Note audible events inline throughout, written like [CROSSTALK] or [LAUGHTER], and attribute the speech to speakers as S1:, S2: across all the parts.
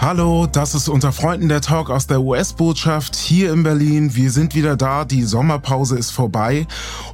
S1: Hallo, das ist unter Freunden der Talk aus der US-Botschaft hier in Berlin. Wir sind wieder da, die Sommerpause ist vorbei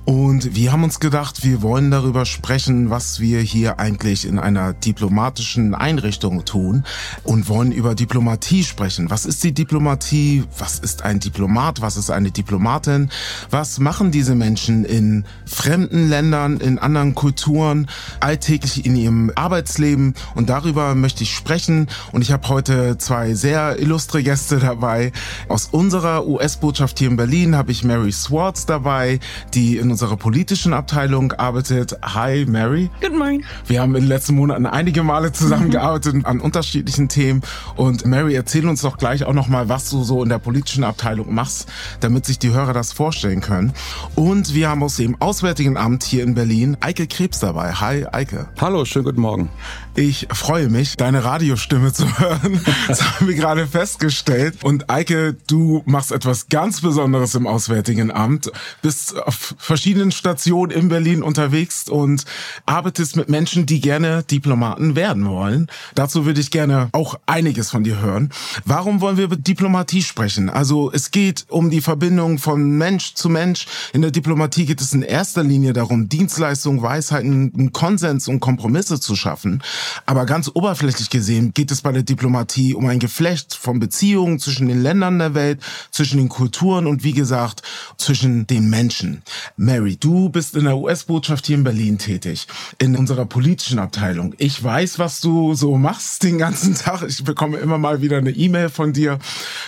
S1: und wir haben uns gedacht, wir wollen darüber sprechen, was wir hier eigentlich in einer diplomatischen Einrichtung tun und wollen über Diplomatie sprechen. Was ist die Diplomatie? Was ist ein Diplomat? Was ist eine Diplomatin? Was machen diese Menschen in fremden Ländern, in anderen Kulturen, alltäglich in ihrem Arbeitsleben? Und darüber möchte ich sprechen und ich habe heute zwei sehr illustre Gäste dabei. Aus unserer US-Botschaft hier in Berlin habe ich Mary Swartz dabei, die in unserer politischen Abteilung arbeitet. Hi Mary.
S2: Good morning.
S1: Wir haben in den letzten Monaten einige Male zusammengearbeitet mhm. an unterschiedlichen Themen. Und Mary, erzähl uns doch gleich auch nochmal, was du so in der politischen Abteilung machst, damit sich die Hörer das vorstellen können. Und wir haben aus dem Auswärtigen Amt hier in Berlin Eike Krebs dabei. Hi Eike.
S3: Hallo, schönen guten Morgen.
S1: Ich freue mich, deine Radiostimme zu hören. [LAUGHS] Das haben wir gerade festgestellt. Und Eike, du machst etwas ganz Besonderes im Auswärtigen Amt, bist auf verschiedenen Stationen in Berlin unterwegs und arbeitest mit Menschen, die gerne Diplomaten werden wollen. Dazu würde ich gerne auch einiges von dir hören. Warum wollen wir über Diplomatie sprechen? Also es geht um die Verbindung von Mensch zu Mensch. In der Diplomatie geht es in erster Linie darum, Dienstleistungen, Weisheiten, Konsens und Kompromisse zu schaffen. Aber ganz oberflächlich gesehen geht es bei der Diplomatie um ein Geflecht von Beziehungen zwischen den Ländern der Welt, zwischen den Kulturen und wie gesagt zwischen den Menschen. Mary, du bist in der US-Botschaft hier in Berlin tätig, in unserer politischen Abteilung. Ich weiß, was du so machst den ganzen Tag. Ich bekomme immer mal wieder eine E-Mail von dir.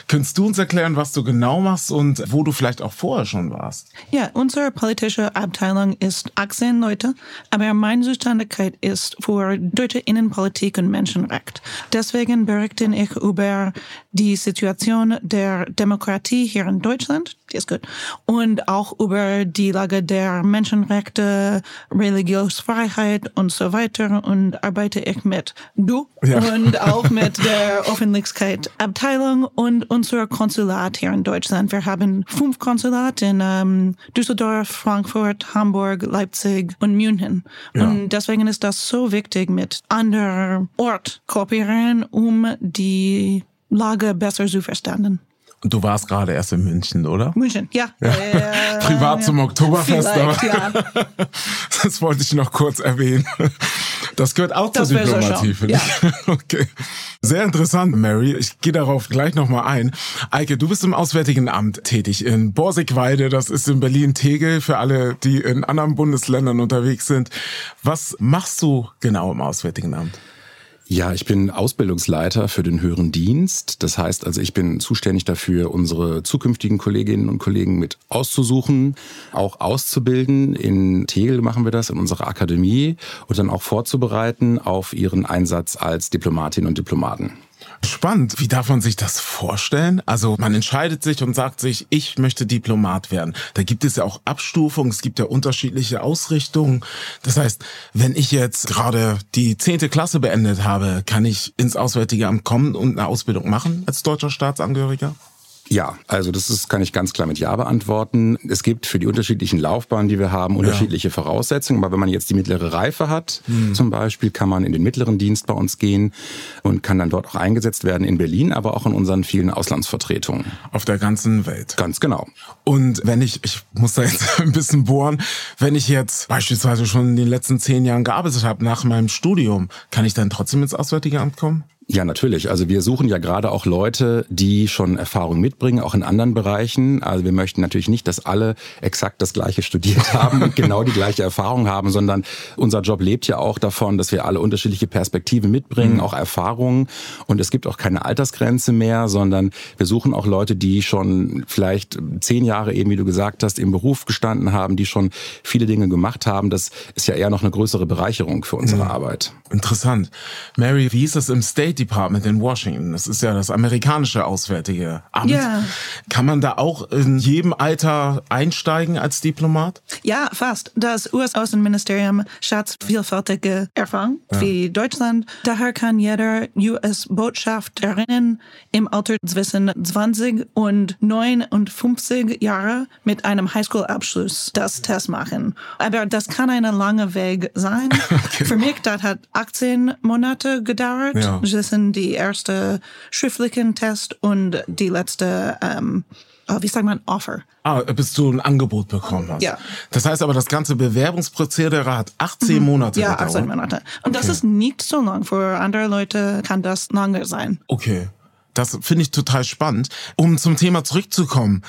S1: Könntest du uns erklären, was du genau machst und wo du vielleicht auch vorher schon warst?
S2: Ja, unsere politische Abteilung ist 18 Leute, aber meine Zuständigkeit ist für deutsche Innenpolitik und Menschenrecht. Deswegen berichte ich über die Situation der Demokratie hier in Deutschland, die ist gut, und auch über die Lage der Menschenrechte, Religionsfreiheit und so weiter und arbeite ich mit du ja. und auch [LAUGHS] mit der Öffentlichkeitsabteilung und unser Konsulat hier in Deutschland. Wir haben fünf Konsulate in ähm, Düsseldorf, Frankfurt, Hamburg, Leipzig und München. Ja. Und deswegen ist das so wichtig, mit anderen Ort kooperieren, um die Lage besser zu verstehen.
S1: Du warst gerade erst in München, oder?
S2: München, ja.
S1: ja. Äh, Privat zum Oktoberfest, aber ja. [LAUGHS] das wollte ich noch kurz erwähnen. Das gehört auch das zur Diplomatie, finde ja. ich. [LAUGHS] Okay. Sehr interessant, Mary. Ich gehe darauf gleich nochmal ein. Eike, du bist im Auswärtigen Amt tätig in Borsigweide. Das ist in Berlin-Tegel für alle, die in anderen Bundesländern unterwegs sind. Was machst du genau im Auswärtigen Amt?
S3: Ja, ich bin Ausbildungsleiter für den höheren Dienst. Das heißt also, ich bin zuständig dafür, unsere zukünftigen Kolleginnen und Kollegen mit auszusuchen, auch auszubilden. In Tegel machen wir das, in unserer Akademie und dann auch vorzubereiten auf ihren Einsatz als Diplomatinnen und Diplomaten.
S1: Spannend. Wie darf man sich das vorstellen? Also man entscheidet sich und sagt sich, ich möchte Diplomat werden. Da gibt es ja auch Abstufungen, es gibt ja unterschiedliche Ausrichtungen. Das heißt, wenn ich jetzt gerade die zehnte Klasse beendet habe, kann ich ins Auswärtige Amt kommen und eine Ausbildung machen als deutscher Staatsangehöriger?
S3: Ja, also das ist, kann ich ganz klar mit Ja beantworten. Es gibt für die unterschiedlichen Laufbahnen, die wir haben, unterschiedliche ja. Voraussetzungen. Aber wenn man jetzt die mittlere Reife hat, mhm. zum Beispiel, kann man in den mittleren Dienst bei uns gehen und kann dann dort auch eingesetzt werden in Berlin, aber auch in unseren vielen Auslandsvertretungen.
S1: Auf der ganzen Welt.
S3: Ganz genau.
S1: Und wenn ich, ich muss da jetzt [LAUGHS] ein bisschen bohren, wenn ich jetzt beispielsweise schon in den letzten zehn Jahren gearbeitet habe nach meinem Studium, kann ich dann trotzdem ins Auswärtige Amt kommen?
S3: Ja, natürlich. Also wir suchen ja gerade auch Leute, die schon Erfahrung mitbringen, auch in anderen Bereichen. Also wir möchten natürlich nicht, dass alle exakt das Gleiche studiert [LAUGHS] haben und genau die gleiche Erfahrung haben, sondern unser Job lebt ja auch davon, dass wir alle unterschiedliche Perspektiven mitbringen, mhm. auch Erfahrungen. Und es gibt auch keine Altersgrenze mehr, sondern wir suchen auch Leute, die schon vielleicht zehn Jahre eben, wie du gesagt hast, im Beruf gestanden haben, die schon viele Dinge gemacht haben. Das ist ja eher noch eine größere Bereicherung für unsere mhm. Arbeit.
S1: Interessant. Mary, wie ist das im State State Department in Washington. Das ist ja das amerikanische Auswärtige Amt.
S2: Ja.
S1: Kann man da auch in jedem Alter einsteigen als Diplomat?
S2: Ja, fast. Das US-Außenministerium schätzt vielfältige Erfahrung wie Deutschland. Daher kann jeder US-Botschafterin im Alter zwischen 20 und 59 Jahre mit einem Highschool-Abschluss das Test machen. Aber das kann ein langer Weg sein. [LAUGHS] Für mich, das hat 18 Monate gedauert
S1: Ja.
S2: Zwischen die erste schriftlichen Test und die letzte, ähm, oh, wie sagt man, Offer.
S1: Ah, bis du ein Angebot bekommen hast.
S2: Ja.
S1: Das heißt aber, das ganze Bewerbungsprozedere hat 18 Monate
S2: Ja,
S1: gedauert.
S2: 18 Monate. Und das ist nicht so lang. Für andere Leute kann das lange sein.
S1: Okay. Das finde ich total spannend. Um zum Thema zurückzukommen.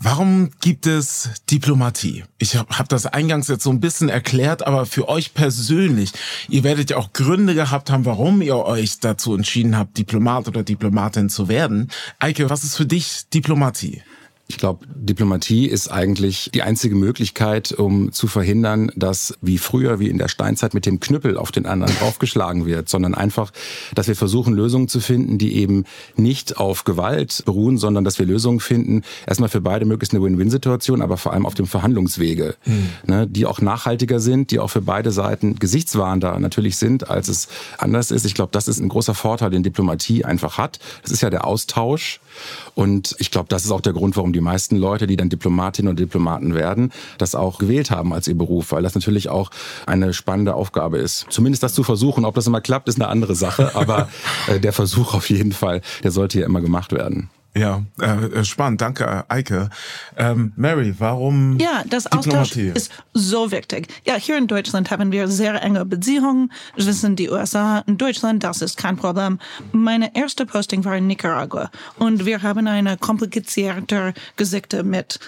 S1: Warum gibt es Diplomatie? Ich habe hab das eingangs jetzt so ein bisschen erklärt, aber für euch persönlich, ihr werdet ja auch Gründe gehabt haben, warum ihr euch dazu entschieden habt, Diplomat oder Diplomatin zu werden. Eike, was ist für dich Diplomatie?
S3: Ich glaube, Diplomatie ist eigentlich die einzige Möglichkeit, um zu verhindern, dass wie früher, wie in der Steinzeit mit dem Knüppel auf den anderen draufgeschlagen wird, sondern einfach, dass wir versuchen, Lösungen zu finden, die eben nicht auf Gewalt beruhen, sondern dass wir Lösungen finden, erstmal für beide möglichst eine Win-Win-Situation, aber vor allem auf dem Verhandlungswege, ne, die auch nachhaltiger sind, die auch für beide Seiten gesichtswahrender natürlich sind, als es anders ist. Ich glaube, das ist ein großer Vorteil, den Diplomatie einfach hat. Das ist ja der Austausch. Und ich glaube, das ist auch der Grund, warum die meisten Leute, die dann Diplomatinnen und Diplomaten werden, das auch gewählt haben als ihr Beruf, weil das natürlich auch eine spannende Aufgabe ist. Zumindest das zu versuchen. Ob das immer klappt, ist eine andere Sache. Aber [LAUGHS] äh, der Versuch auf jeden Fall, der sollte ja immer gemacht werden.
S1: Ja, äh, spannend. Danke, äh, Eike. Ähm, Mary, warum
S2: Ja, das Austausch
S1: Diplomatie?
S2: ist so wichtig. Ja, hier in Deutschland haben wir sehr enge Beziehungen zwischen die USA und Deutschland. Das ist kein Problem. Meine erste Posting war in Nicaragua und wir haben eine komplizierte Geschichte mit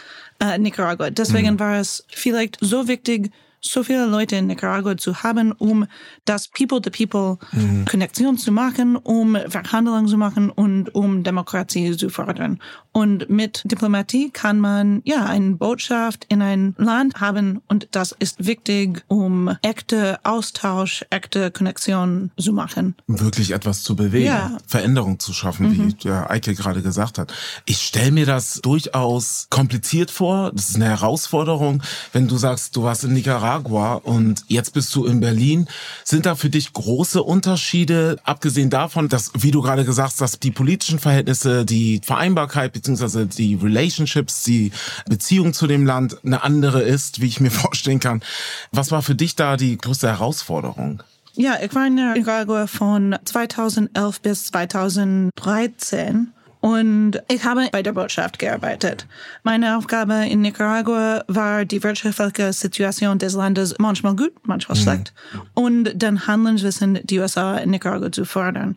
S2: äh, Nicaragua. Deswegen war es vielleicht so wichtig, so viele Leute in Nicaragua zu haben, um das People-to-People-Konnektion zu machen, um Verhandlungen zu machen und um Demokratie zu fördern. Und mit Diplomatie kann man ja eine Botschaft in ein Land haben und das ist wichtig, um echte Austausch, echte Konnektion zu machen.
S1: wirklich etwas zu bewegen,
S2: Ja. Mhm.
S1: Veränderung zu schaffen, wie der Eike gerade gesagt hat. Ich stelle mir das durchaus kompliziert vor. Das ist eine Herausforderung, wenn du sagst, du warst in Nicaragua und jetzt bist du in Berlin. Sind da für dich große Unterschiede, abgesehen davon, dass, wie du gerade gesagt hast, dass die politischen Verhältnisse, die Vereinbarkeit beziehungsweise die Relationships, die Beziehung zu dem Land eine andere ist, wie ich mir [LAUGHS] vorstellen kann. Was war für dich da die größte Herausforderung?
S2: Ja, ich war in Nicaragua von 2011 bis 2013 und ich habe bei der Botschaft gearbeitet. Meine Aufgabe in Nicaragua war die wirtschaftliche Situation des Landes manchmal gut, manchmal schlecht und den Handeln zwischen die USA und Nicaragua zu fördern.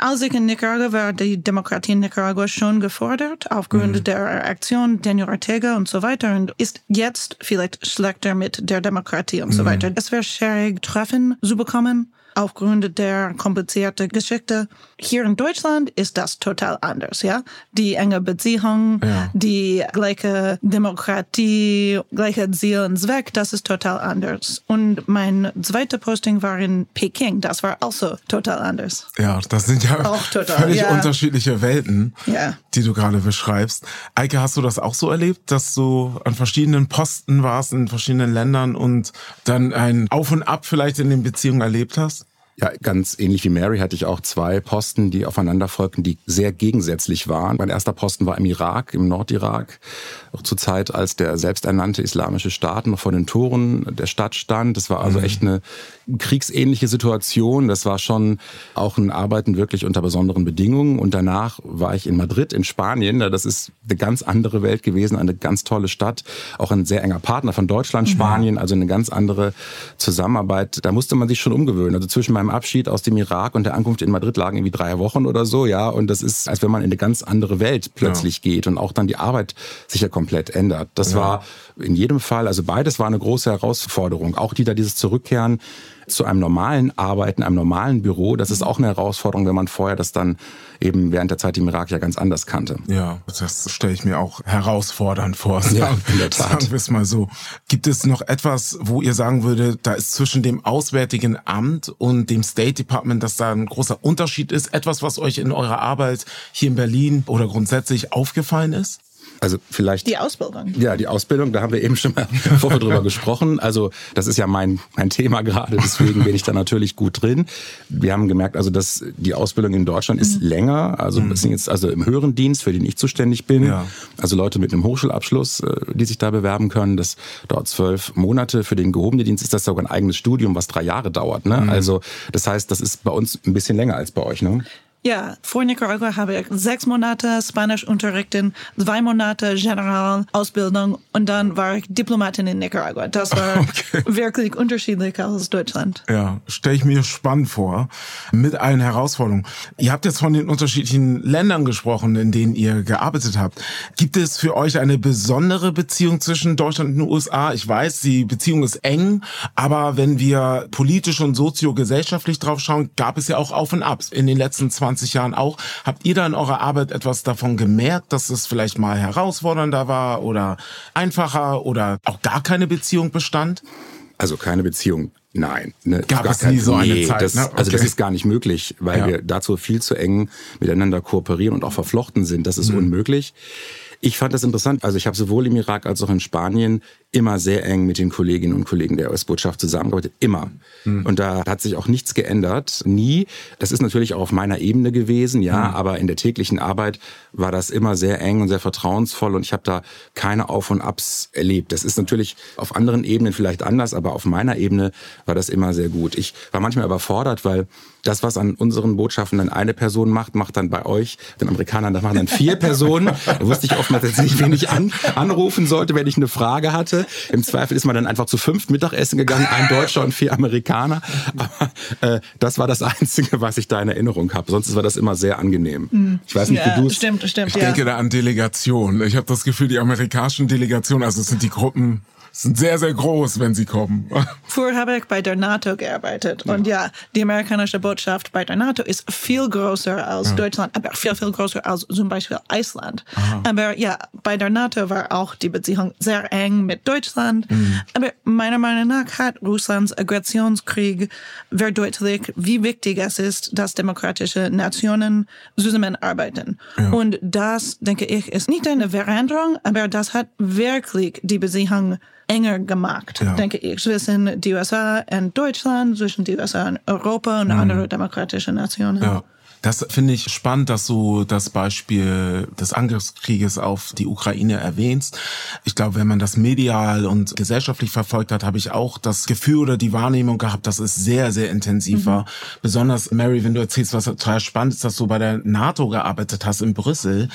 S2: Als ich in Nicaragua war, die Demokratie in Nicaragua schon gefordert, aufgrund der Aktion Daniel Ortega und so weiter, und ist jetzt vielleicht schlechter mit der Demokratie und so weiter. Es wäre schwierig, Treffen zu bekommen, aufgrund der komplizierten Geschichte. Hier in Deutschland ist das total anders, ja? Die enge Beziehung,
S1: Ja.
S2: die gleiche Demokratie, gleiche Ziel und Zweck, das ist total anders. Und mein zweiter Posting war in Peking, das war also total anders.
S1: Ja, das sind ja
S2: Auch total,
S1: völlig
S2: ja.
S1: unterschiedliche Welten,
S2: Ja.
S1: die du gerade beschreibst. Eike, hast du das auch so erlebt, dass du an verschiedenen Posten warst in verschiedenen Ländern und dann ein Auf und Ab vielleicht in den Beziehungen erlebt hast?
S3: Ja, ganz ähnlich wie Mary hatte ich auch zwei Posten, die aufeinander folgten, die sehr gegensätzlich waren. Mein erster Posten war im Irak, im Nordirak, auch zur Zeit, als der selbsternannte islamische Staat noch vor den Toren der Stadt stand. Das war also echt eine kriegsähnliche Situation. Das war schon auch ein Arbeiten wirklich unter besonderen Bedingungen. Und danach war ich in Madrid, in Spanien. Das ist eine ganz andere Welt gewesen, eine ganz tolle Stadt, auch ein sehr enger Partner von Deutschland, Spanien, also eine ganz andere Zusammenarbeit. Da musste man sich schon umgewöhnen. Also zwischen meinem Abschied aus dem Irak und der Ankunft in Madrid lagen irgendwie drei Wochen oder so, ja. Und das ist, als wenn man in eine ganz andere Welt plötzlich geht und auch dann die Arbeit sich ja komplett ändert. Das war in jedem Fall, also beides war eine große Herausforderung. Auch die da dieses Zurückkehren zu einem normalen Arbeiten, einem normalen Büro, das ist auch eine Herausforderung, wenn man vorher das dann eben während der Zeit im Irak ja ganz anders kannte.
S1: Ja, das stelle ich mir auch herausfordernd vor. Sagen, ja, in der Tat. Sagen wir es mal so. Gibt es noch etwas, wo ihr sagen würdet, da ist zwischen dem Auswärtigen Amt und dem State Department, dass da ein großer Unterschied ist? Etwas, was euch in eurer Arbeit hier in Berlin oder grundsätzlich aufgefallen ist?
S3: Also vielleicht.
S2: Die Ausbildung.
S3: Ja, die Ausbildung, da haben wir eben schon mal [LAUGHS] vorher drüber [LAUGHS] gesprochen. Also das ist ja mein, mein Thema gerade, deswegen bin ich da natürlich gut drin. Wir haben gemerkt, also dass die Ausbildung in Deutschland ist mhm. länger. Also mhm. sind jetzt also im höheren Dienst, für den ich zuständig bin. Ja. Also Leute mit einem Hochschulabschluss, äh, die sich da bewerben können. Das dauert zwölf Monate. Für den gehobenen Dienst ist das sogar ein eigenes Studium, was drei Jahre dauert. Ne? Mhm. Also das heißt, das ist bei uns ein bisschen länger als bei euch. Ne?
S2: Ja, vor Nicaragua habe ich sechs Monate Spanisch unterrichten, zwei Monate Generalausbildung und dann war ich Diplomatin in Nicaragua. Das war [LAUGHS] okay. wirklich unterschiedlich als Deutschland.
S1: Ja, stelle ich mir spannend vor, mit allen Herausforderungen. Ihr habt jetzt von den unterschiedlichen Ländern gesprochen, in denen ihr gearbeitet habt. Gibt es für euch eine besondere Beziehung zwischen Deutschland und den USA? Ich weiß, die Beziehung ist eng, aber wenn wir politisch und soziogesellschaftlich drauf schauen, gab es ja auch Auf und Abs in den letzten 20 20 Jahren auch. Habt ihr da in eurer Arbeit etwas davon gemerkt, dass es vielleicht mal herausfordernder war oder einfacher oder auch gar keine Beziehung bestand?
S3: Also keine Beziehung. Nein, ne,
S1: gab es nie so eine nee, Zeit.
S3: Das,
S1: ne? okay.
S3: Also das ist gar nicht möglich, weil ja. wir dazu viel zu eng miteinander kooperieren und auch verflochten sind. Das ist mhm. unmöglich. Ich fand das interessant. Also ich habe sowohl im Irak als auch in Spanien immer sehr eng mit den Kolleginnen und Kollegen der US-Botschaft zusammengearbeitet. Immer. Mhm. Und da hat sich auch nichts geändert. Nie. Das ist natürlich auch auf meiner Ebene gewesen, ja. Mhm. Aber in der täglichen Arbeit war das immer sehr eng und sehr vertrauensvoll. Und ich habe da keine Auf und Abs erlebt. Das ist natürlich auf anderen Ebenen vielleicht anders, aber auf meiner Ebene war das immer sehr gut. Ich war manchmal überfordert, weil das, was an unseren Botschaften dann eine Person macht, macht dann bei euch, den Amerikanern, das machen dann vier [LAUGHS] Personen. Da wusste ich oftmals jetzt nicht, wen ich an, anrufen sollte, wenn ich eine Frage hatte. Im Zweifel ist man dann einfach zu fünf Mittagessen gegangen, ein Deutscher und vier Amerikaner. Aber äh, das war das Einzige, was ich da in Erinnerung habe. Sonst war das immer sehr angenehm.
S2: Mhm. Ich weiß nicht, ja, wie du Stimmt, stimmt.
S1: Ich ja. denke da an Delegation. Ich habe das Gefühl, die amerikanischen Delegationen, also es sind die Gruppen sind sehr, sehr groß, wenn sie kommen.
S2: Vorher habe ich bei der NATO gearbeitet. Ja. Und ja, die amerikanische Botschaft bei der NATO ist viel größer als ja. Deutschland, aber viel, viel größer als zum Beispiel Island. Aha. Aber ja, bei der NATO war auch die Beziehung sehr eng mit Deutschland. Mhm. Aber meiner Meinung nach hat Russlands Aggressionskrieg verdeutlicht, wie wichtig es ist, dass demokratische Nationen zusammenarbeiten. Ja. Und das, denke ich, ist nicht eine Veränderung, aber das hat wirklich die Beziehung enger gemacht, ja. denke ich, zwischen die USA und Deutschland, zwischen die USA und Europa und mhm. andere demokratische Nationen.
S1: Ja. Das finde ich spannend, dass du das Beispiel des Angriffskrieges auf die Ukraine erwähnst. Ich glaube, wenn man das medial und gesellschaftlich verfolgt hat, habe ich auch das Gefühl oder die Wahrnehmung gehabt, dass es sehr, sehr intensiv mhm. war. Besonders, Mary, wenn du erzählst, was total spannend ist, dass du bei der NATO gearbeitet hast in Brüssel.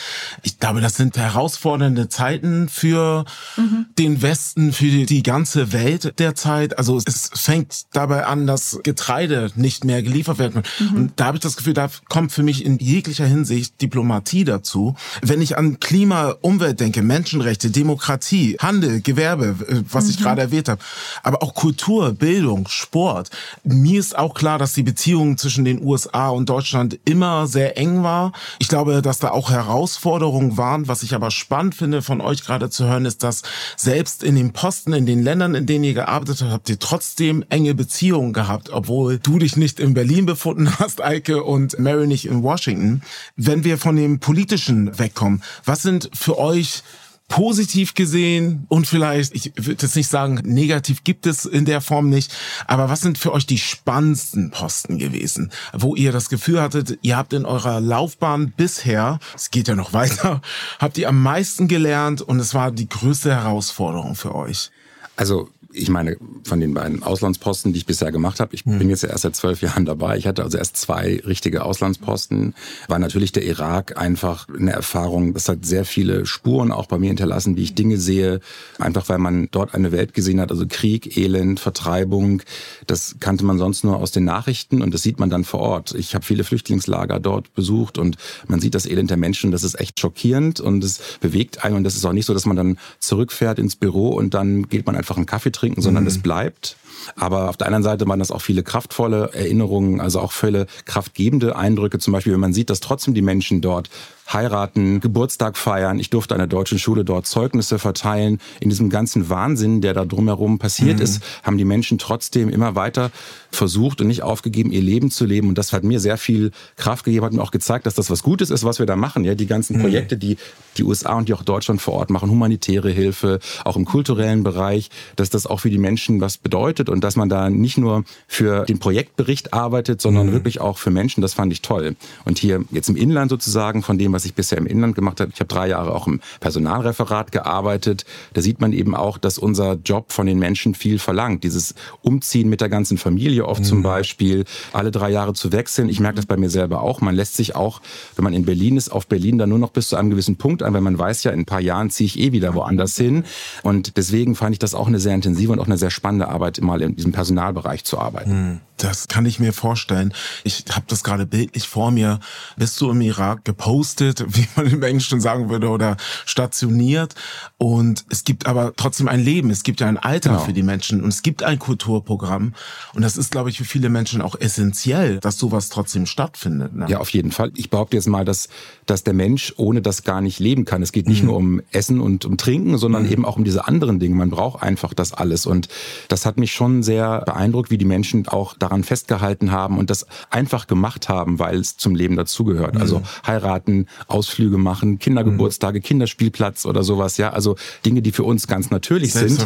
S1: Ich glaube, das sind herausfordernde Zeiten für mhm. den Westen, für die ganze Welt derzeit. Also es fängt dabei an, dass Getreide nicht mehr geliefert werden. Mhm. Und da habe ich das Gefühl, da kommt für mich in jeglicher Hinsicht Diplomatie dazu. Wenn ich an Klima, Umwelt denke, Menschenrechte, Demokratie, Handel, Gewerbe, äh, was mhm. ich gerade erwähnt habe, aber auch Kultur, Bildung, Sport. Mir ist auch klar, dass die Beziehung zwischen den USA und Deutschland immer sehr eng war. Ich glaube, dass da auch Herausforderungen waren. Was ich aber spannend finde, von euch gerade zu hören, ist, dass selbst in den Posten, in den Ländern, in denen ihr gearbeitet habt, habt ihr trotzdem enge Beziehungen gehabt, obwohl du dich nicht in Berlin befunden hast, Eike, und Mary nicht in Washington. Wenn wir von dem Politischen wegkommen, was sind für euch positiv gesehen und vielleicht, ich würde jetzt nicht sagen, negativ gibt es in der Form nicht, aber was sind für euch die spannendsten Posten gewesen, wo ihr das Gefühl hattet, ihr habt in eurer Laufbahn bisher, es geht ja noch weiter, [LAUGHS] habt ihr am meisten gelernt und es war die größte Herausforderung für euch?
S3: Also ich meine, von den beiden Auslandsposten, die ich bisher gemacht habe, ich mhm. bin jetzt ja erst seit zwölf Jahren dabei. Ich hatte also erst zwei richtige Auslandsposten. War natürlich der Irak einfach eine Erfahrung. Das hat sehr viele Spuren auch bei mir hinterlassen, wie ich Dinge sehe. Einfach weil man dort eine Welt gesehen hat. Also Krieg, Elend, Vertreibung. Das kannte man sonst nur aus den Nachrichten und das sieht man dann vor Ort. Ich habe viele Flüchtlingslager dort besucht und man sieht das Elend der Menschen. Das ist echt schockierend und es bewegt einen. Und das ist auch nicht so, dass man dann zurückfährt ins Büro und dann geht man einfach einen Kaffee trinken trinken, sondern es bleibt. Aber auf der anderen Seite waren das auch viele kraftvolle Erinnerungen, also auch viele kraftgebende Eindrücke. Zum Beispiel, wenn man sieht, dass trotzdem die Menschen dort heiraten, Geburtstag feiern. Ich durfte an der deutschen Schule dort Zeugnisse verteilen. In diesem ganzen Wahnsinn, der da drumherum passiert mhm. ist, haben die Menschen trotzdem immer weiter versucht und nicht aufgegeben, ihr Leben zu leben. Und das hat mir sehr viel Kraft gegeben, hat mir auch gezeigt, dass das was Gutes ist, was wir da machen. Ja, die ganzen mhm. Projekte, die die USA und die auch Deutschland vor Ort machen, humanitäre Hilfe, auch im kulturellen Bereich, dass das auch für die Menschen was bedeutet und dass man da nicht nur für den Projektbericht arbeitet, sondern mhm. wirklich auch für Menschen. Das fand ich toll. Und hier jetzt im Inland sozusagen von dem, was ich bisher im Inland gemacht habe. Ich habe drei Jahre auch im Personalreferat gearbeitet. Da sieht man eben auch, dass unser Job von den Menschen viel verlangt. Dieses Umziehen mit der ganzen Familie oft mhm. zum Beispiel, alle drei Jahre zu wechseln. Ich merke das bei mir selber auch. Man lässt sich auch, wenn man in Berlin ist, auf Berlin dann nur noch bis zu einem gewissen Punkt ein, weil man weiß ja, in ein paar Jahren ziehe ich eh wieder woanders hin. Und deswegen fand ich das auch eine sehr intensive und auch eine sehr spannende Arbeit, mal in diesem Personalbereich zu arbeiten. Mhm.
S1: Das kann ich mir vorstellen. Ich habe das gerade bildlich vor mir. Bist du im Irak gepostet, [LAUGHS] wie man im Englischen sagen würde, oder stationiert? Und es gibt aber trotzdem ein Leben. Es gibt ja ein Alter genau. für die Menschen und es gibt ein Kulturprogramm. Und das ist, glaube ich, für viele Menschen auch essentiell, dass sowas trotzdem stattfindet.
S3: Ne? Ja, auf jeden Fall. Ich behaupte jetzt mal, dass, dass der Mensch ohne das gar nicht leben kann. Es geht nicht mhm. nur um Essen und um Trinken, sondern mhm. eben auch um diese anderen Dinge. Man braucht einfach das alles. Und das hat mich schon sehr beeindruckt, wie die Menschen auch daran festgehalten haben und das einfach gemacht haben, weil es zum Leben dazugehört. Also mhm. Also heiraten, Ausflüge machen, Kindergeburtstage, mhm. Kinderspielplatz oder sowas. Ja, also Dinge, die für uns ganz natürlich sind.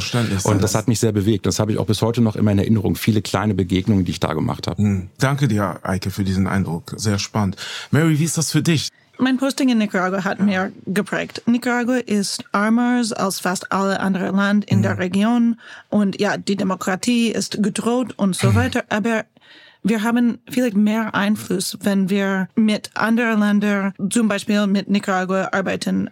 S3: Und das hat mich sehr bewegt. Das habe ich auch bis heute noch immer in Erinnerung. Viele kleine Begegnungen, die ich da gemacht habe. Mhm.
S1: Danke dir, Eike, für diesen Eindruck. Sehr spannend. Mary, wie ist das für dich?
S2: Mein Posting in Nicaragua hat mir geprägt. Nicaragua ist armer als fast alle anderen Land in mhm. der Region und ja, die Demokratie ist gedroht und so mhm. weiter, aber wir haben vielleicht mehr Einfluss, wenn wir mit anderen Ländern, zum Beispiel mit Nicaragua arbeiten.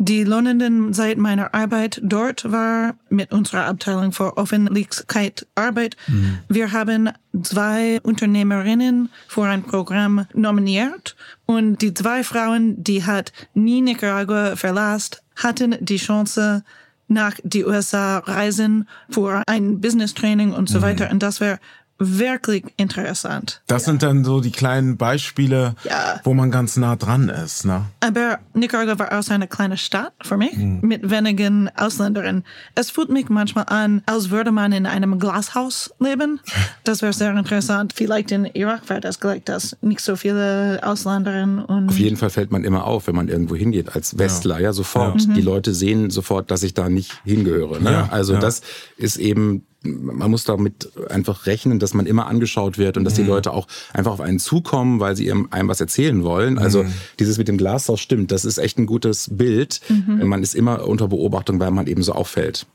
S2: Die lohnenden seit meiner Arbeit dort war mit unserer Abteilung für Öffentlichkeit Arbeit. Mhm. Wir haben zwei Unternehmerinnen für ein Programm nominiert und die zwei Frauen, die hat nie Nicaragua verlassen, hatten die Chance nach die USA reisen für ein Business Training und so mhm. weiter. Und das wäre wirklich interessant.
S1: Das ja. sind dann so die kleinen Beispiele, ja. wo man ganz nah dran ist. Ne?
S2: Aber Nicaragua war auch eine kleine Stadt für mich mhm. mit wenigen Ausländerinnen. Es fühlt mich manchmal an, als würde man in einem Glashaus leben. [LAUGHS] Das wäre sehr interessant. Vielleicht in Irak wäre das gleich, dass nicht so viele Ausländerinnen und
S3: auf jeden Fall fällt man immer auf, wenn man irgendwo hingeht als Westler. Ja, ja sofort. Die Leute sehen sofort, dass ich da nicht hingehöre. Ne? also das ist eben man muss damit einfach rechnen, dass man immer angeschaut wird und dass mhm. die Leute auch einfach auf einen zukommen, weil sie einem was erzählen wollen. Also mhm. dieses mit dem Glashaus stimmt, das ist echt ein gutes Bild. Mhm. Man ist immer unter Beobachtung, weil man eben so auffällt.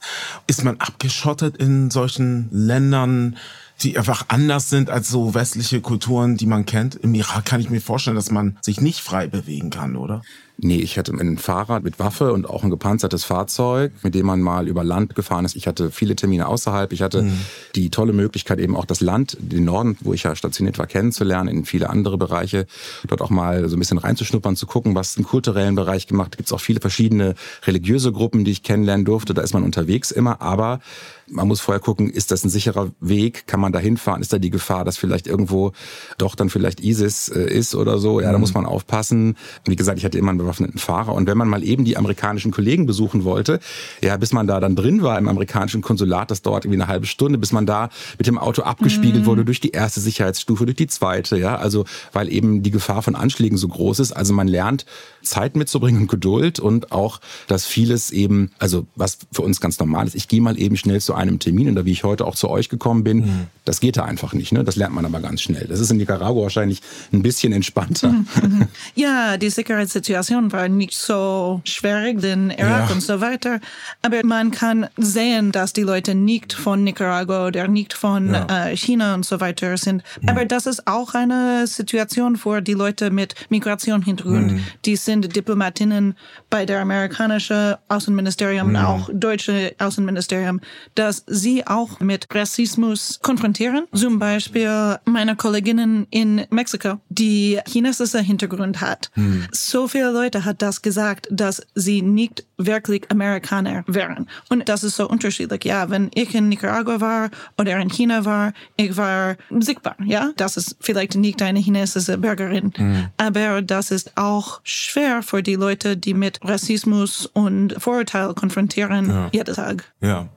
S1: Ist man abgeschottet in solchen Ländern? die einfach anders sind als so westliche Kulturen, die man kennt. Im Irak kann ich mir vorstellen, dass man sich nicht frei bewegen kann, oder?
S3: Nee, ich hatte ein Fahrrad mit Waffe und auch ein gepanzertes Fahrzeug, mit dem man mal über Land gefahren ist. Ich hatte viele Termine außerhalb. Ich hatte mhm. die tolle Möglichkeit, eben auch das Land, den Norden, wo ich ja stationiert war, kennenzulernen, in viele andere Bereiche, dort auch mal so ein bisschen reinzuschnuppern, zu gucken, was im kulturellen Bereich gemacht. Gibt es auch viele verschiedene religiöse Gruppen, die ich kennenlernen durfte. Da ist man unterwegs immer, aber man muss vorher gucken, ist das ein sicherer Weg? Kann man da hinfahren? Ist da die Gefahr, dass vielleicht irgendwo doch dann vielleicht ISIS äh, ist oder so? Ja, da mhm. muss man aufpassen. Wie gesagt, ich hatte immer einen bewaffneten Fahrer. Und wenn man mal eben die amerikanischen Kollegen besuchen wollte, ja, bis man da dann drin war im amerikanischen Konsulat, das dauert irgendwie eine halbe Stunde, bis man da mit dem Auto abgespiegelt mhm. wurde durch die erste Sicherheitsstufe, durch die zweite, ja, also weil eben die Gefahr von Anschlägen so groß ist. Also man lernt Zeit mitzubringen und Geduld und auch, dass vieles eben, also was für uns ganz normal ist, ich gehe mal eben schnell zu einem Termin oder wie ich heute auch zu euch gekommen bin, mhm. das geht da einfach nicht. Ne? Das lernt man aber ganz schnell. Das ist in Nicaragua wahrscheinlich ein bisschen entspannter. Mhm.
S2: mhm. [LAUGHS] Ja, die Sicherheitssituation war nicht so schwierig in Irak ja. und so weiter. Aber man kann sehen, dass die Leute nicht von Nicaragua oder nicht von ja. äh, China und so weiter sind. Mhm. Aber das ist auch eine Situation für die Leute mit Migrationshintergrund. Mhm. Die sind Diplomatinnen bei der amerikanischen Außenministerium, mhm. auch deutsche Außenministerium dass sie auch mit Rassismus konfrontieren. Zum Beispiel meine Kolleginnen in Mexiko, die chinesische Hintergrund hat. Hm. So viele Leute hat das gesagt, dass sie nicht wirklich Amerikaner wären. Und das ist so unterschiedlich. Ja, wenn ich in Nicaragua war oder in China war, ich war sichtbar. Ja, das ist vielleicht nicht eine chinesische Bürgerin, mhm. aber das ist auch schwer für die Leute, die mit Rassismus und Vorurteil konfrontieren ja. jeden Tag.
S1: Ja.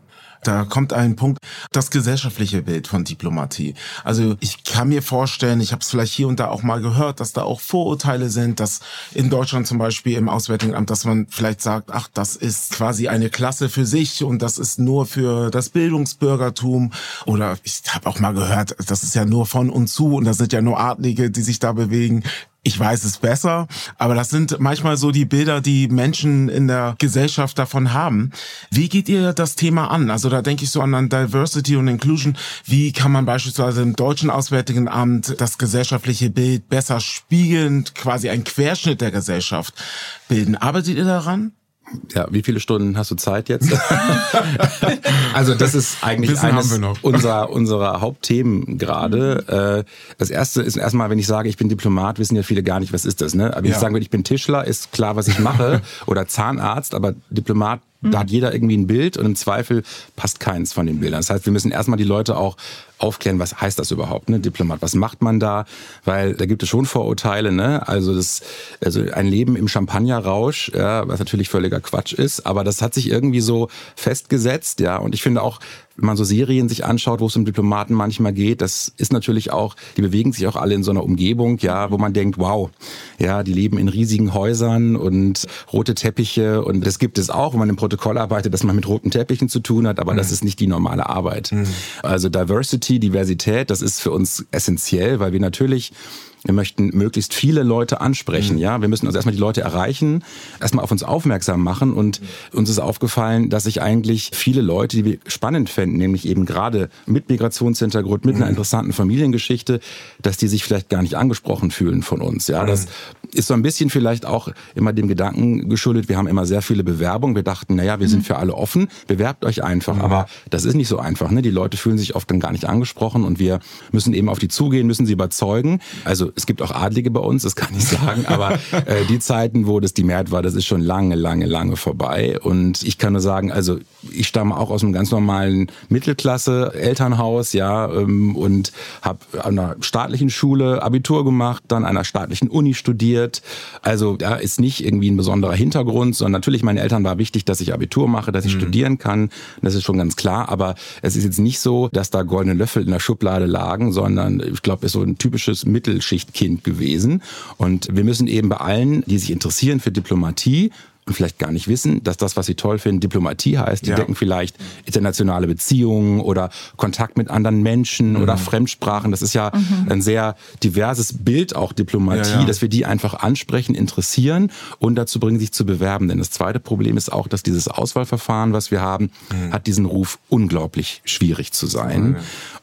S1: Da kommt ein Punkt, das gesellschaftliche Bild von Diplomatie. Also ich kann mir vorstellen, ich habe es vielleicht hier und da auch mal gehört, dass da auch Vorurteile sind, dass in Deutschland zum Beispiel im Auswärtigen Amt, dass man vielleicht sagt, ach, das ist quasi eine Klasse für sich und das ist nur für das Bildungsbürgertum. Oder ich habe auch mal gehört, das ist ja nur von und zu und das sind ja nur Adlige, die sich da bewegen ich weiß es besser, aber das sind manchmal so die Bilder, die Menschen in der Gesellschaft davon haben. Wie geht ihr das Thema an? Also da denke ich so an Diversity und Inclusion. Wie kann man beispielsweise im deutschen Auswärtigen Amt das gesellschaftliche Bild besser spiegelnd, quasi ein Querschnitt der Gesellschaft bilden? Arbeitet ihr daran?
S3: Ja, wie viele Stunden hast du Zeit jetzt? [LAUGHS] also das ist eigentlich Wissen eines unserer, unserer Hauptthemen gerade. Äh, das erste ist erstmal, wenn ich sage, ich bin Diplomat, wissen ja viele gar nicht, was ist das. Ne? Aber wenn ja. ich sage, ich bin Tischler, ist klar, was ich mache. [LAUGHS] Oder Zahnarzt, aber Diplomat da hat jeder irgendwie ein Bild und im Zweifel passt keins von den Bildern. Das heißt, wir müssen erstmal die Leute auch aufklären, was heißt das überhaupt, ne? Diplomat, was macht man da? Weil da gibt es schon Vorurteile, ne? Also das, also ein Leben im Champagnerrausch, ja, was natürlich völliger Quatsch ist, aber das hat sich irgendwie so festgesetzt, ja. Und ich finde auch, wenn man so Serien sich anschaut, wo es um Diplomaten manchmal geht, das ist natürlich auch, die bewegen sich auch alle in so einer Umgebung, ja, wo man denkt, wow, ja, die leben in riesigen Häusern und rote Teppiche und das gibt es auch, wenn man im Protokoll arbeitet, dass man mit roten Teppichen zu tun hat, aber mhm. das ist nicht die normale Arbeit. Mhm. Also Diversity, Diversität, das ist für uns essentiell, weil wir natürlich wir möchten möglichst viele Leute ansprechen. Mhm. Ja, wir müssen also erstmal die Leute erreichen, erstmal auf uns aufmerksam machen. Und uns ist aufgefallen, dass sich eigentlich viele Leute, die wir spannend fänden, nämlich eben gerade mit Migrationshintergrund, mit einer mhm. interessanten Familiengeschichte, dass die sich vielleicht gar nicht angesprochen fühlen von uns. Ja, das mhm. Ist so ein bisschen vielleicht auch immer dem Gedanken geschuldet. Wir haben immer sehr viele Bewerbungen. Wir dachten, naja, wir sind für alle offen. Bewerbt euch einfach. Aber das ist nicht so einfach. Ne? Die Leute fühlen sich oft dann gar nicht angesprochen und wir müssen eben auf die zugehen, müssen sie überzeugen. Also es gibt auch Adlige bei uns, das kann ich sagen, [LAUGHS] aber äh, die Zeiten, wo das die Mehrheit war, das ist schon lange, lange, lange vorbei. Und ich kann nur sagen, also ich stamme auch aus einem ganz normalen Mittelklasse-Elternhaus, ja, ähm, und habe an einer staatlichen Schule Abitur gemacht, dann an einer staatlichen Uni studiert. Also da ist nicht irgendwie ein besonderer Hintergrund, sondern natürlich meinen Eltern war wichtig, dass ich Abitur mache, dass ich mhm. studieren kann. Das ist schon ganz klar. Aber es ist jetzt nicht so, dass da goldene Löffel in der Schublade lagen, sondern ich glaube, es ist so ein typisches Mittelschicht Kind gewesen. Und wir müssen eben bei allen, die sich interessieren für Diplomatie, vielleicht gar nicht wissen, dass das, was sie toll finden, Diplomatie heißt. Die ja. denken vielleicht internationale Beziehungen oder Kontakt mit anderen Menschen mhm. oder Fremdsprachen. Das ist ja mhm. ein sehr diverses Bild auch Diplomatie, ja, ja. dass wir die einfach ansprechen, interessieren und dazu bringen, sich zu bewerben. Denn das zweite Problem ist auch, dass dieses Auswahlverfahren, was wir haben, mhm. hat diesen Ruf unglaublich schwierig zu sein.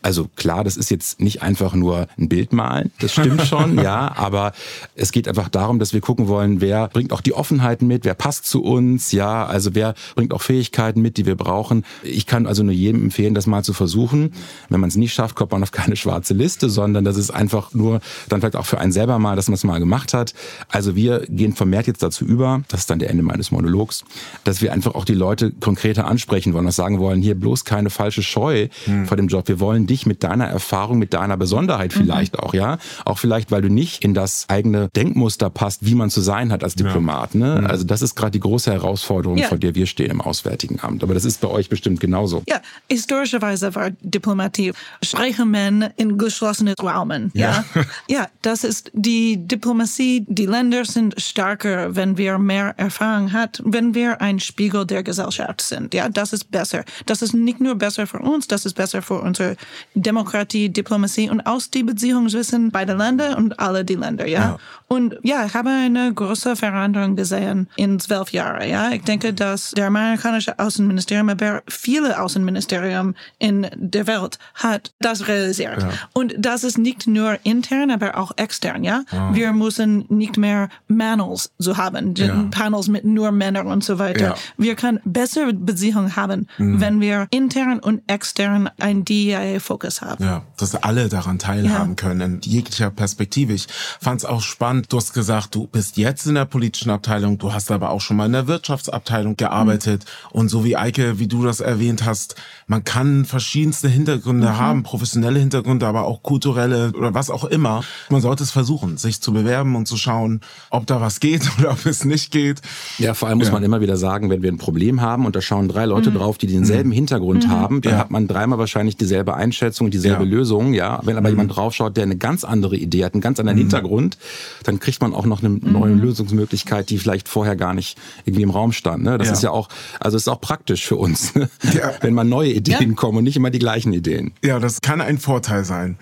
S3: Also klar, das ist jetzt nicht einfach nur ein Bild malen, das stimmt [LAUGHS] schon, ja, aber es geht einfach darum, dass wir gucken wollen, wer bringt auch die Offenheiten mit, wer passt zu uns, ja, also wer bringt auch Fähigkeiten mit, die wir brauchen. Ich kann also nur jedem empfehlen, das mal zu versuchen. Wenn man es nicht schafft, kommt man auf keine schwarze Liste, sondern das ist einfach nur dann vielleicht auch für einen selber mal, dass man es mal gemacht hat. Also wir gehen vermehrt jetzt dazu über, das ist dann der Ende meines Monologs, dass wir einfach auch die Leute konkreter ansprechen wollen und sagen wollen, hier bloß keine falsche Scheu hm. vor dem Job. Wir wollen dich mit deiner Erfahrung, mit deiner Besonderheit mhm. vielleicht mhm. auch, ja. Auch vielleicht, weil du nicht in das eigene Denkmuster passt, wie man zu sein hat als Diplomat. Ne? Mhm. Also das ist gerade die große Herausforderung, ja. vor der wir stehen im Auswärtigen Amt. Aber das ist bei euch bestimmt genauso.
S2: Ja, historischerweise war Diplomatie Sprechermen in geschlossenen Räumen. Ja. ja, ja, das ist die Diplomatie. Die Länder sind stärker, wenn wir mehr Erfahrung hat, wenn wir ein Spiegel der Gesellschaft sind. Ja, das ist besser. Das ist nicht nur besser für uns, das ist besser für unsere Demokratie, Diplomatie und aus die Beziehungswissen beide Länder und alle die Länder, ja. ja. Und ja, ich habe eine große Veränderung gesehen in zwölf Jahren, ja. Ich denke, dass der amerikanische Außenministerium, aber viele Außenministerium in der Welt hat das realisiert. Ja. Und das ist nicht nur intern, aber auch extern, ja. Oh. Wir müssen nicht mehr Panels so haben, ja. Panels mit nur Männern und so weiter. Ja. Wir können bessere Beziehungen haben, mhm. wenn wir intern und extern ein DEI Fokus haben.
S1: Ja, dass alle daran teilhaben ja. können, in jeglicher Perspektive. Ich fand es auch spannend, du hast gesagt, du bist jetzt in der politischen Abteilung, du hast aber auch schon mal in der Wirtschaftsabteilung gearbeitet. Mhm. Und so wie Eike, wie du das erwähnt hast, man kann verschiedenste Hintergründe mhm. haben, professionelle Hintergründe, aber auch kulturelle oder was auch immer. Man sollte es versuchen, sich zu bewerben und zu schauen, ob da was geht [LAUGHS] oder ob es nicht geht.
S3: Ja, vor allem muss ja. man immer wieder sagen, wenn wir ein Problem haben und da schauen drei Leute mhm. drauf, die denselben mhm. Hintergrund mhm. haben, dann ja. hat man dreimal wahrscheinlich dieselbe Einschätzung, dieselbe ja. Lösung. Ja, wenn aber mhm. jemand draufschaut, der eine ganz andere Idee hat, einen ganz anderen mhm. Hintergrund, dann kriegt man auch noch eine neue Lösungsmöglichkeit, die vielleicht vorher gar nicht irgendwie im Raum stand. Ne? Das ist ja auch, also ist auch praktisch für uns, ne? [LAUGHS] wenn man neue Ideen kommen und nicht immer die gleichen Ideen.
S1: Ja, das kann ein Vorteil sein.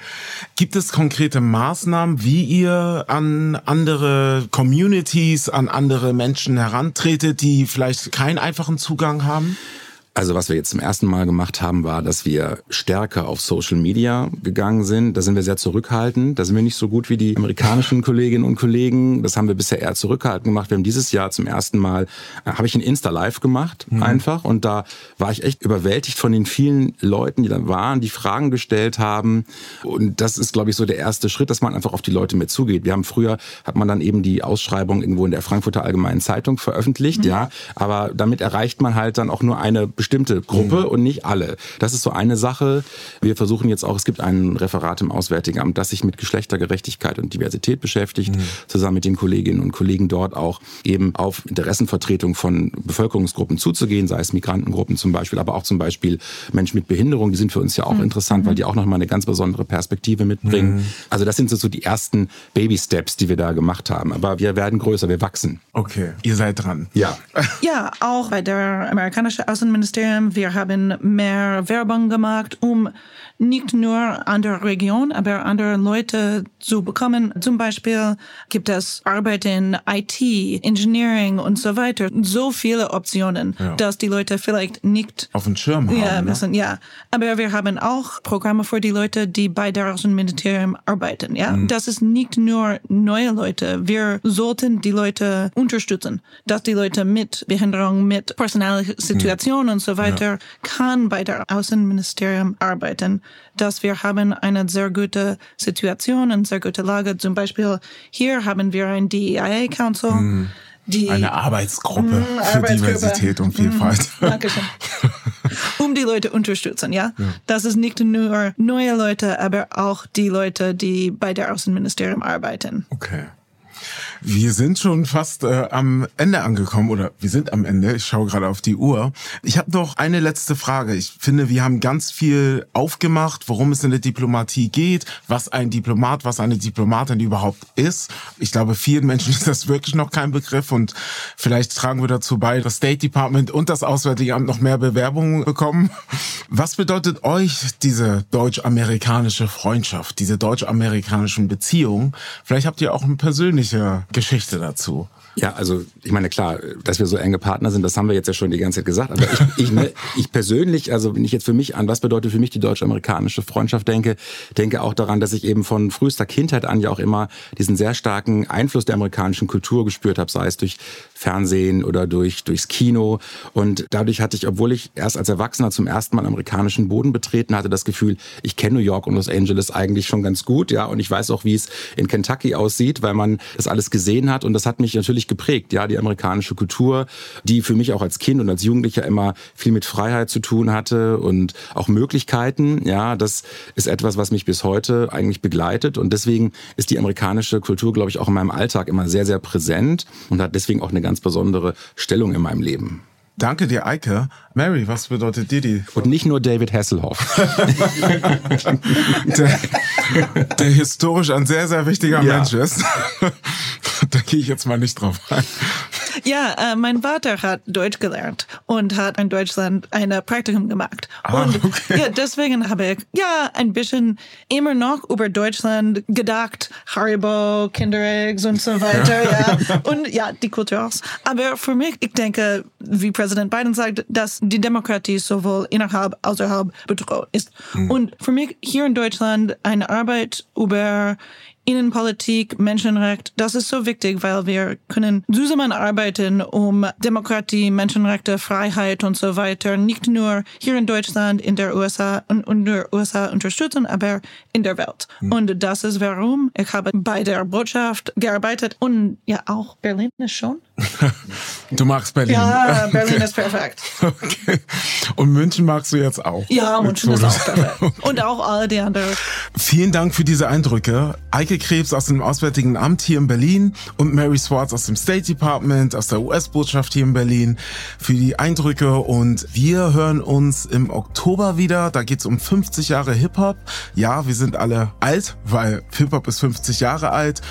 S1: Gibt es konkrete Maßnahmen, wie ihr an andere Communities, an andere Menschen herantretet, die vielleicht keinen einfachen Zugang haben?
S3: Also was wir jetzt zum ersten Mal gemacht haben, war, dass wir stärker auf Social Media gegangen sind. Da sind wir sehr zurückhaltend. Da sind wir nicht so gut wie die amerikanischen [LAUGHS] Kolleginnen und Kollegen. Das haben wir bisher eher zurückhaltend gemacht. Wir haben dieses Jahr zum ersten Mal, äh, habe ich ein Insta Live gemacht, mhm. einfach. Und da war ich echt überwältigt von den vielen Leuten, die da waren, die Fragen gestellt haben. Und das ist, glaube ich, so der erste Schritt, dass man einfach auf die Leute mit zugeht. Wir haben früher, hat man dann eben die Ausschreibung irgendwo in der Frankfurter Allgemeinen Zeitung veröffentlicht, mhm. ja. Aber damit erreicht man halt dann auch nur eine bestimmte Gruppe mhm. und nicht alle. Das ist so eine Sache. Wir versuchen jetzt auch, es gibt ein Referat im Auswärtigen Amt, das sich mit Geschlechtergerechtigkeit und Diversität beschäftigt, mhm. zusammen mit den Kolleginnen und Kollegen dort auch eben auf Interessenvertretung von Bevölkerungsgruppen zuzugehen, sei es Migrantengruppen zum Beispiel, aber auch zum Beispiel Menschen mit Behinderung, die sind für uns ja auch mhm. interessant, weil mhm. die auch nochmal eine ganz besondere Perspektive mitbringen. Mhm. Also das sind so die ersten Baby-Steps, die wir da gemacht haben. Aber wir werden größer, wir wachsen.
S1: Okay, ihr seid dran.
S3: Ja.
S2: Ja, auch bei der amerikanischen Außenministerin Ministerium. Wir haben mehr Werbung gemacht, um nicht nur andere Regionen, aber andere Leute zu bekommen. Zum Beispiel gibt es Arbeit in IT, Engineering und so weiter. So viele Optionen, ja. dass die Leute vielleicht nicht
S1: auf dem Schirm haben.
S2: Ja, müssen, ne? ja. Aber wir haben auch Programme für die Leute, die bei der Außenministerium arbeiten. Ja, mhm. das ist nicht nur neue Leute. Wir sollten die Leute unterstützen, dass die Leute mit Behinderung, mit personellen Situationen mhm. und so weiter ja. kann bei der Außenministerium arbeiten dass wir haben eine sehr gute Situation, eine sehr gute Lage. Zum Beispiel hier haben wir ein DEIA Council. Mm.
S1: Die, eine Arbeitsgruppe mm, für Arbeitsgruppe. Diversität und Vielfalt. Mm,
S2: Dankeschön. [LAUGHS] um die Leute unterstützen, ja? ja? Das ist nicht nur neue Leute, aber auch die Leute, die bei der Außenministerium arbeiten.
S1: Okay. Wir sind schon fast äh, am Ende angekommen oder wir sind am Ende. Ich schaue gerade auf die Uhr. Ich habe noch eine letzte Frage. Ich finde, wir haben ganz viel aufgemacht, worum es in der Diplomatie geht, was ein Diplomat, was eine Diplomatin überhaupt ist. Ich glaube, vielen Menschen [LAUGHS] ist das wirklich noch kein Begriff und vielleicht tragen wir dazu bei, das State Department und das Auswärtige Amt noch mehr Bewerbungen bekommen. Was bedeutet euch diese deutsch-amerikanische Freundschaft, diese deutsch-amerikanischen Beziehungen? Vielleicht habt ihr auch eine persönliche Geschichte dazu.
S3: Ja, also ich meine, klar, dass wir so enge Partner sind, das haben wir jetzt ja schon die ganze Zeit gesagt. Aber ich, ich, ne, ich persönlich, also wenn ich jetzt für mich an, was bedeutet für mich die deutsch-amerikanische Freundschaft denke, denke auch daran, dass ich eben von frühester Kindheit an ja auch immer diesen sehr starken Einfluss der amerikanischen Kultur gespürt habe, sei es durch Fernsehen oder durch, durchs Kino. Und dadurch hatte ich, obwohl ich erst als Erwachsener zum ersten Mal amerikanischen Boden betreten hatte, das Gefühl, ich kenne New York und Los Angeles eigentlich schon ganz gut, ja. Und ich weiß auch, wie es in Kentucky aussieht, weil man das alles gesehen hat. Und das hat mich natürlich geprägt, ja, die amerikanische Kultur, die für mich auch als Kind und als Jugendlicher immer viel mit Freiheit zu tun hatte und auch Möglichkeiten. Ja, das ist etwas, was mich bis heute eigentlich begleitet. Und deswegen ist die amerikanische Kultur, glaube ich, auch in meinem Alltag immer sehr, sehr präsent und hat deswegen auch eine ganz besondere Stellung in meinem Leben.
S1: Danke dir, Eike. Mary, was bedeutet dir die?
S3: Und nicht nur David Hasselhoff. [LAUGHS]
S1: der, der, historisch ein sehr, sehr wichtiger ja. Mensch ist. [LAUGHS] da gehe ich jetzt mal nicht drauf ein.
S2: Ja, äh, mein Vater hat Deutsch gelernt und hat in Deutschland ein Praktikum gemacht. Ah, und okay. ja, deswegen habe ich ja ein bisschen immer noch über Deutschland gedacht. Haribo, Kindereggs und so weiter. ja. Und ja, die Kultur. Aber für mich, ich denke, wie Präsident Biden sagt, dass die Demokratie sowohl innerhalb als auch außerhalb bedroht ist. Mhm. Und für mich hier in Deutschland eine Arbeit über Innenpolitik, Menschenrecht, das ist so wichtig, weil wir können zusammenarbeiten, um Demokratie, Menschenrechte, Freiheit und so weiter nicht nur hier in Deutschland, in der USA und in der USA unterstützen, aber in der Welt. Mhm. Und das ist warum ich habe bei der Botschaft gearbeitet und ja auch Berlin ist schon. [LAUGHS]
S1: du magst Berlin.
S2: Ja, Berlin ist perfekt.
S1: okay. Und München magst du jetzt auch.
S2: Ja, München ist auch perfekt. Und auch [LAUGHS] all die anderen.
S1: Vielen Dank für diese Eindrücke. Eike Krebs aus dem Auswärtigen Amt hier in Berlin und Mary Swartz aus dem State Department, aus der US-Botschaft hier in Berlin für die Eindrücke. Und wir hören uns im Oktober wieder. Da geht's um 50 Jahre Hip-Hop. Ja, wir sind alle alt, weil Hip-Hop ist 50 Jahre alt.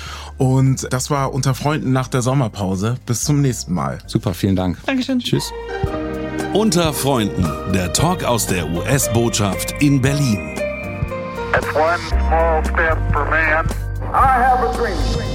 S1: Und das war unter Freunden nach der Sommerpause. Bis zum nächsten Mal.
S3: Super, vielen Dank.
S2: Dankeschön.
S3: Tschüss.
S4: Unter Freunden, der Talk aus der US-Botschaft in Berlin.
S5: It's one small step for man. I have a dream.